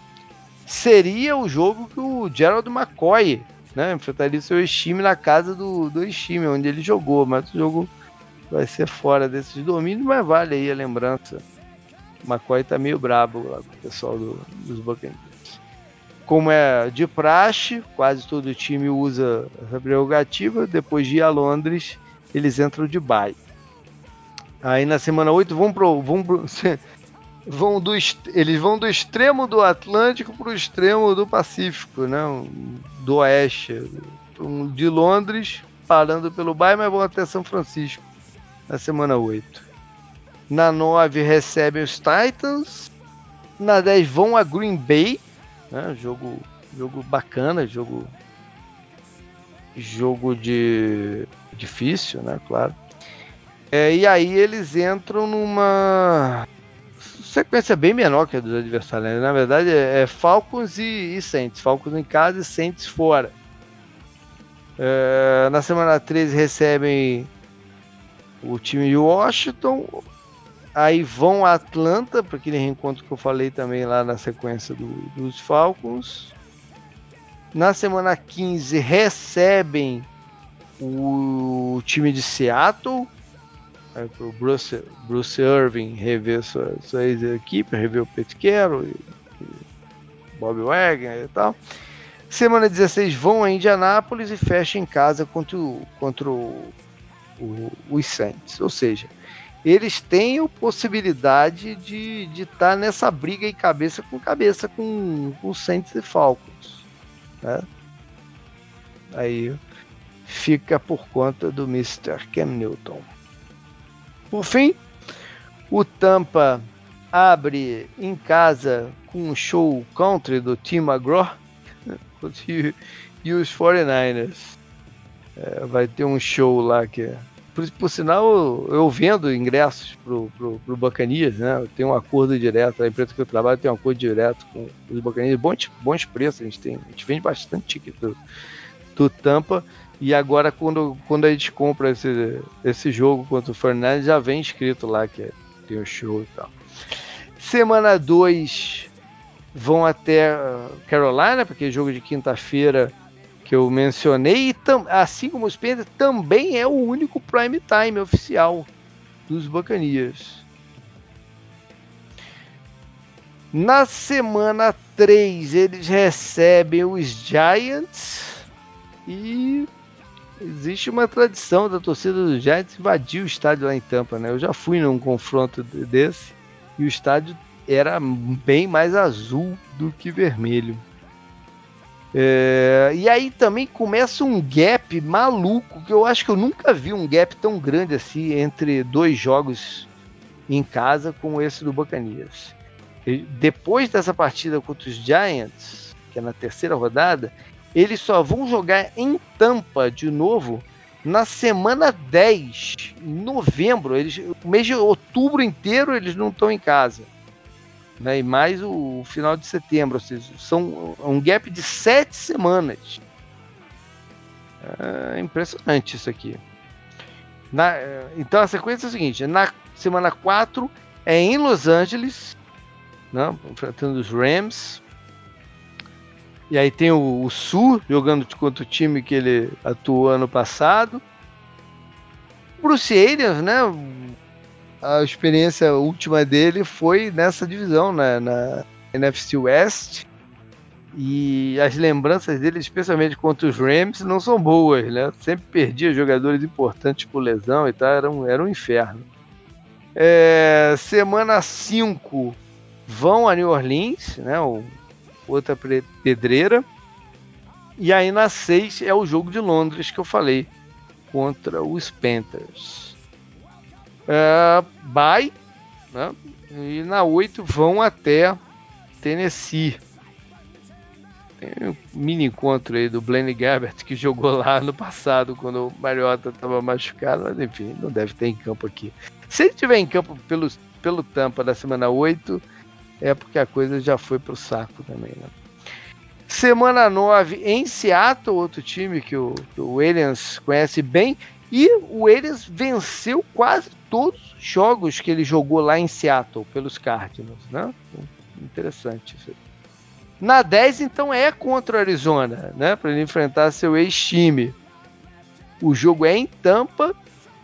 Seria o jogo que o Gerald McCoy né, enfrentaria seu time na casa do, do time onde ele jogou, mas o jogo vai ser fora desses domínios, mas vale aí a lembrança. O McCoy tá meio brabo lá com o pessoal do, dos Buccaneers. Como é de praxe, quase todo time usa essa prerrogativa. Depois de ir a Londres, eles entram de bye. Aí na semana 8 vão pro, vão pro, vão do, eles vão do extremo do Atlântico para o extremo do Pacífico, né? do oeste, de Londres, parando pelo bairro, mas vão até São Francisco na semana 8. Na 9 recebem os Titans, Na 10 vão a Green Bay, né? jogo, jogo bacana, jogo jogo de difícil, né? Claro. É, e aí eles entram numa sequência bem menor que a dos adversários. Né? Na verdade é, é Falcons e, e Saints. Falcons em casa e Saints fora. É, na semana 13 recebem o time de Washington. Aí vão a Atlanta, para aquele reencontro que eu falei também lá na sequência do, dos Falcons. Na semana 15 recebem o time de Seattle. Aí pro Bruce, Bruce Irving rever sua, sua ex-equipe, rever o Pete Carroll e, e Bob Wagner e tal. Semana 16 vão a Indianápolis e fecham em casa contra, o, contra o, o, os Saints. Ou seja, eles têm a possibilidade de estar tá nessa briga e cabeça com cabeça com, com os Saints e Falcons. Né? Aí fica por conta do Mr. Cam Newton. Por fim, o Tampa abre em casa com um show country do Tim McGraw e, e os 49ers. É, vai ter um show lá que é. Por, por sinal, eu, vendo ingressos pro, pro, pro Bacanias, né? Eu tenho um acordo direto, a empresa que eu trabalho tem um acordo direto com os Bacanias, bons, bons preços, a gente tem, a gente vende bastante ticket do, do Tampa. E agora, quando, quando a gente compra esse, esse jogo contra o Fernandes, já vem escrito lá que tem o show e tal. Semana 2 vão até Carolina, porque é jogo de quinta-feira que eu mencionei, e assim como os Panthers, também é o único prime time oficial dos Bacanias. Na semana 3 eles recebem os Giants e existe uma tradição da torcida do Giants invadir o estádio lá em Tampa, né? Eu já fui num confronto desse e o estádio era bem mais azul do que vermelho. É, e aí também começa um gap maluco, que eu acho que eu nunca vi um gap tão grande assim entre dois jogos em casa como esse do Bacanias. Depois dessa partida contra os Giants, que é na terceira rodada, eles só vão jogar em Tampa de novo na semana 10, em novembro. Eles, o mês de outubro inteiro eles não estão em casa. Né? E mais o, o final de setembro. Ou seja, são um gap de sete semanas. É impressionante isso aqui. Na, então a sequência é a seguinte: na semana 4 é em Los Angeles, né, enfrentando os Rams. E aí tem o, o Sul jogando contra o time que ele atuou ano passado. Bruce Arians, né? A experiência última dele foi nessa divisão, né, na NFC West. E as lembranças dele, especialmente contra os Rams, não são boas, né? Sempre perdia jogadores importantes por lesão e tal, era um, era um inferno. É, semana 5 vão a New Orleans, né? O outra pedreira. E aí na 6 é o jogo de Londres que eu falei contra os Panthers. É, bye, né? E na 8 vão até Tennessee. Tem um mini encontro aí do Blaine Gabbert que jogou lá no passado quando o Mariota estava machucado, mas enfim, não deve ter em campo aqui. Se ele estiver em campo pelo, pelo Tampa da semana 8, é porque a coisa já foi pro saco também, né? Semana 9 em Seattle, outro time que o, que o Williams conhece bem. E o Williams venceu quase todos os jogos que ele jogou lá em Seattle pelos Cardinals, né? Interessante isso aí. Na 10, então, é contra o Arizona, né? Para ele enfrentar seu ex-time. O jogo é em Tampa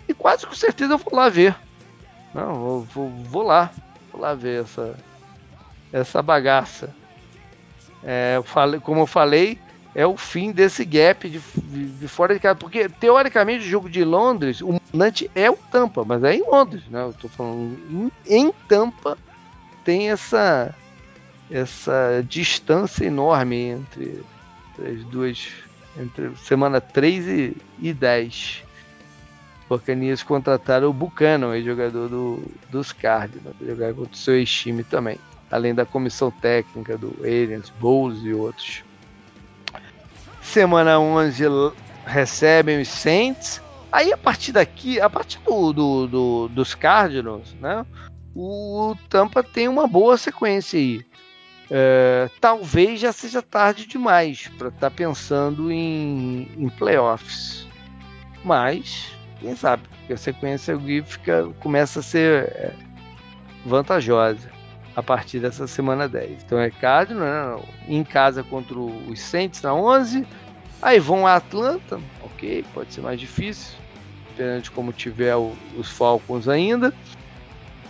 e quase com certeza eu vou lá ver. Não, vou, vou, vou lá. Vou lá ver essa, essa bagaça. É, eu falei, como eu falei, é o fim desse gap de, de, de, fora de casa. Porque, teoricamente, o jogo de Londres, o mandante é o Tampa, mas é em Londres, né? Eu tô falando em, em Tampa tem essa essa distância enorme entre as duas entre semana 3 e, e 10. Bacanias contrataram o Buchanan, jogador do, dos Cardinals, jogar contra o seu time também. Além da comissão técnica do Aliens, Bowles e outros. Semana 11 recebem os Saints. Aí a partir daqui, a partir do, do, do, dos Cardinals, né? O Tampa tem uma boa sequência aí. É, talvez já seja tarde demais para estar tá pensando em, em, playoffs. Mas, quem sabe, porque a sequência fica, começa a ser é, vantajosa a partir dessa semana 10. Então é Cardinals né, em casa contra os Saints na 11. Aí vão a Atlanta, ok, pode ser mais difícil, dependendo de como tiver o, os Falcons ainda.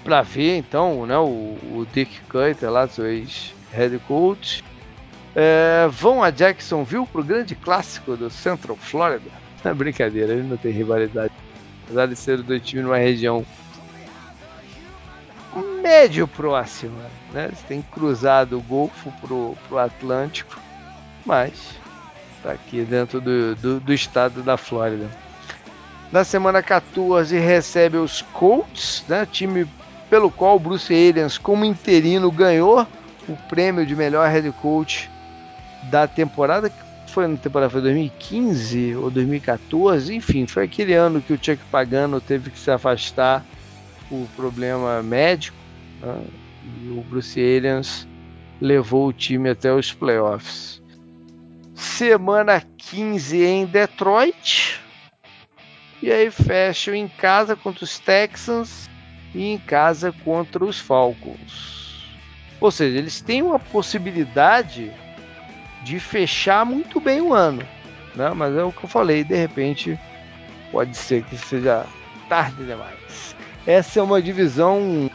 Para ver então né, o, o Dick Cutter lá, seu ex-head coach. É, vão a Jacksonville para o grande clássico do Central Florida. É brincadeira, ele não tem rivalidade. Apesar de ser dois times numa região médio próxima. Né? Você tem cruzado o Golfo pro, pro Atlântico, mas tá aqui dentro do, do, do estado da Flórida. Na semana 14 recebe os Colts, né? time pelo qual o Bruce Arians, como interino, ganhou o prêmio de melhor head coach da temporada, foi na temporada foi 2015 ou 2014, enfim, foi aquele ano que o Chuck Pagano teve que se afastar por problema médico né? E o Bruce Arians levou o time até os playoffs. Semana 15 em Detroit. E aí fecham em casa contra os Texans e em casa contra os Falcons. Ou seja, eles têm uma possibilidade de fechar muito bem o ano. Né? Mas é o que eu falei, de repente pode ser que seja tarde demais. Essa é uma divisão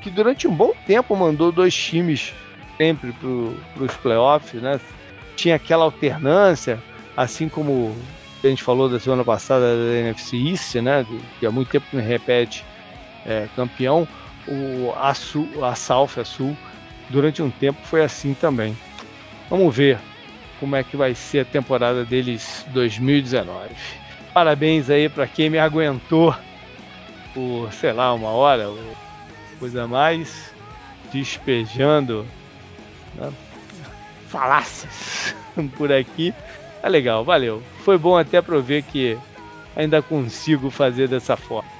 que durante um bom tempo mandou dois times sempre para os playoffs, né? Tinha aquela alternância, assim como a gente falou da semana passada da NFC East, né? Que há muito tempo não repete é, campeão. O, a, Sul, a South, a Sul, durante um tempo foi assim também. Vamos ver como é que vai ser a temporada deles 2019. Parabéns aí para quem me aguentou por, sei lá, uma hora, coisa mais, despejando né, falácias por aqui. É legal, valeu. Foi bom até para ver que ainda consigo fazer dessa forma.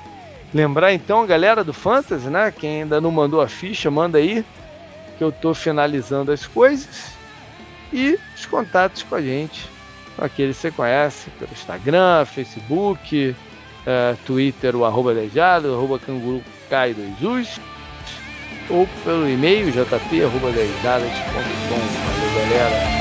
Lembrar então, galera do Fantasy, né? Quem ainda não mandou a ficha, manda aí que eu tô finalizando as coisas e os contatos com a gente, aqueles que você conhece pelo Instagram, Facebook, uh, Twitter, o arroba Dejado, arroba Canguru Cai dos Us, ou pelo e-mail jp.com. Valeu, galera.